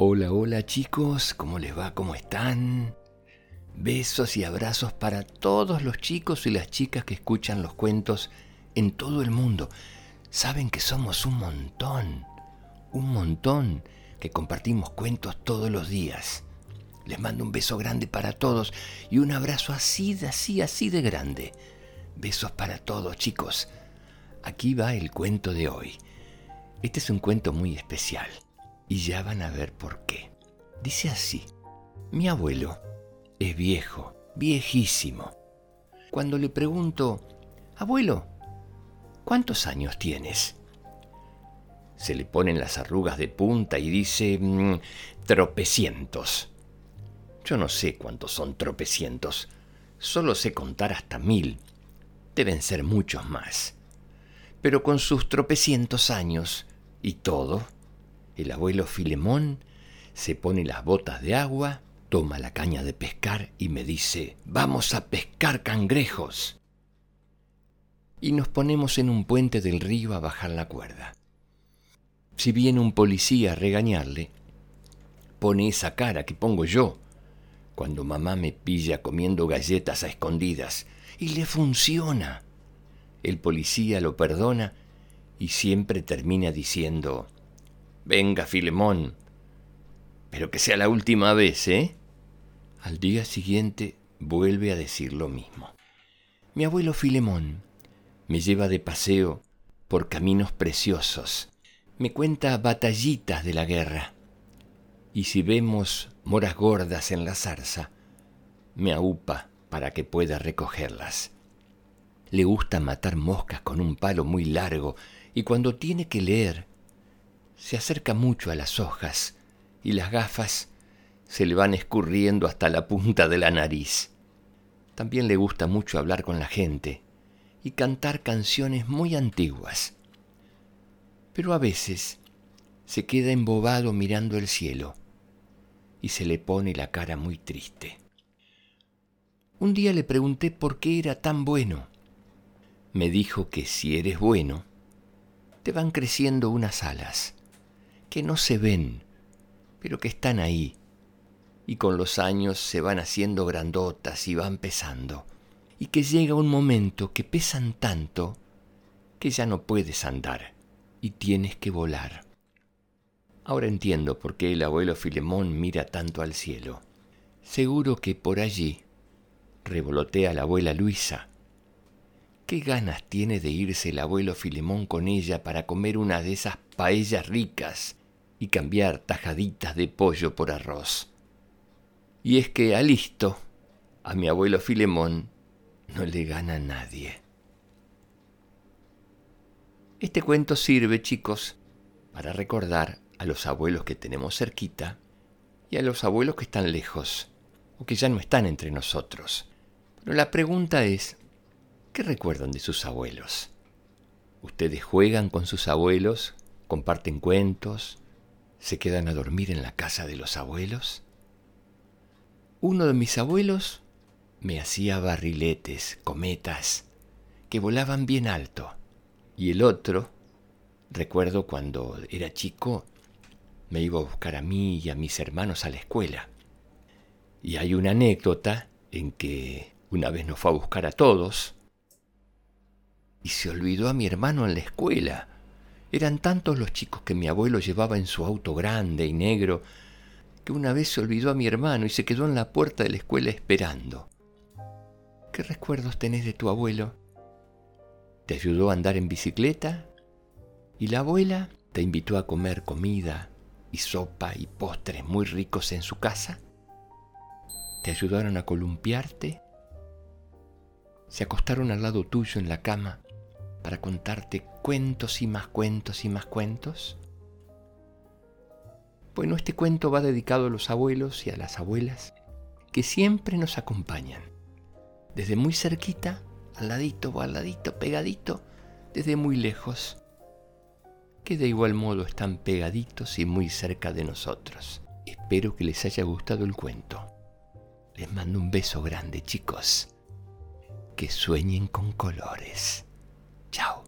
Hola, hola chicos, ¿cómo les va? ¿Cómo están? Besos y abrazos para todos los chicos y las chicas que escuchan los cuentos en todo el mundo. Saben que somos un montón, un montón que compartimos cuentos todos los días. Les mando un beso grande para todos y un abrazo así, así, así de grande. Besos para todos chicos. Aquí va el cuento de hoy. Este es un cuento muy especial y ya van a ver por qué. Dice así, mi abuelo es viejo, viejísimo. Cuando le pregunto, abuelo, ¿cuántos años tienes? Se le ponen las arrugas de punta y dice, mm, tropecientos. Yo no sé cuántos son tropecientos, solo sé contar hasta mil. Deben ser muchos más. Pero con sus tropecientos años y todo, el abuelo Filemón se pone las botas de agua, toma la caña de pescar y me dice, vamos a pescar cangrejos. Y nos ponemos en un puente del río a bajar la cuerda. Si viene un policía a regañarle, pone esa cara que pongo yo cuando mamá me pilla comiendo galletas a escondidas y le funciona. El policía lo perdona y siempre termina diciendo, Venga, Filemón. Pero que sea la última vez, ¿eh? Al día siguiente vuelve a decir lo mismo. Mi abuelo Filemón me lleva de paseo por caminos preciosos. Me cuenta batallitas de la guerra. Y si vemos moras gordas en la zarza, me aupa para que pueda recogerlas. Le gusta matar moscas con un palo muy largo y cuando tiene que leer se acerca mucho a las hojas y las gafas se le van escurriendo hasta la punta de la nariz. También le gusta mucho hablar con la gente y cantar canciones muy antiguas. Pero a veces se queda embobado mirando el cielo y se le pone la cara muy triste. Un día le pregunté por qué era tan bueno. Me dijo que si eres bueno, te van creciendo unas alas que no se ven, pero que están ahí, y con los años se van haciendo grandotas y van pesando, y que llega un momento que pesan tanto que ya no puedes andar y tienes que volar. Ahora entiendo por qué el abuelo Filemón mira tanto al cielo. Seguro que por allí revolotea la abuela Luisa. ¿Qué ganas tiene de irse el abuelo Filemón con ella para comer una de esas paellas ricas y cambiar tajaditas de pollo por arroz. Y es que a listo, a mi abuelo Filemón no le gana nadie. Este cuento sirve, chicos, para recordar a los abuelos que tenemos cerquita y a los abuelos que están lejos o que ya no están entre nosotros. Pero la pregunta es, ¿qué recuerdan de sus abuelos? ¿Ustedes juegan con sus abuelos? ¿Comparten cuentos? se quedan a dormir en la casa de los abuelos? Uno de mis abuelos me hacía barriletes, cometas, que volaban bien alto. Y el otro, recuerdo cuando era chico, me iba a buscar a mí y a mis hermanos a la escuela. Y hay una anécdota en que una vez nos fue a buscar a todos y se olvidó a mi hermano en la escuela. Eran tantos los chicos que mi abuelo llevaba en su auto grande y negro que una vez se olvidó a mi hermano y se quedó en la puerta de la escuela esperando. ¿Qué recuerdos tenés de tu abuelo? ¿Te ayudó a andar en bicicleta? ¿Y la abuela te invitó a comer comida y sopa y postres muy ricos en su casa? ¿Te ayudaron a columpiarte? ¿Se acostaron al lado tuyo en la cama para contarte cuentos y más cuentos y más cuentos? Bueno, este cuento va dedicado a los abuelos y a las abuelas que siempre nos acompañan, desde muy cerquita, al ladito o al ladito, pegadito, desde muy lejos, que de igual modo están pegaditos y muy cerca de nosotros. Espero que les haya gustado el cuento. Les mando un beso grande, chicos. Que sueñen con colores. Chao.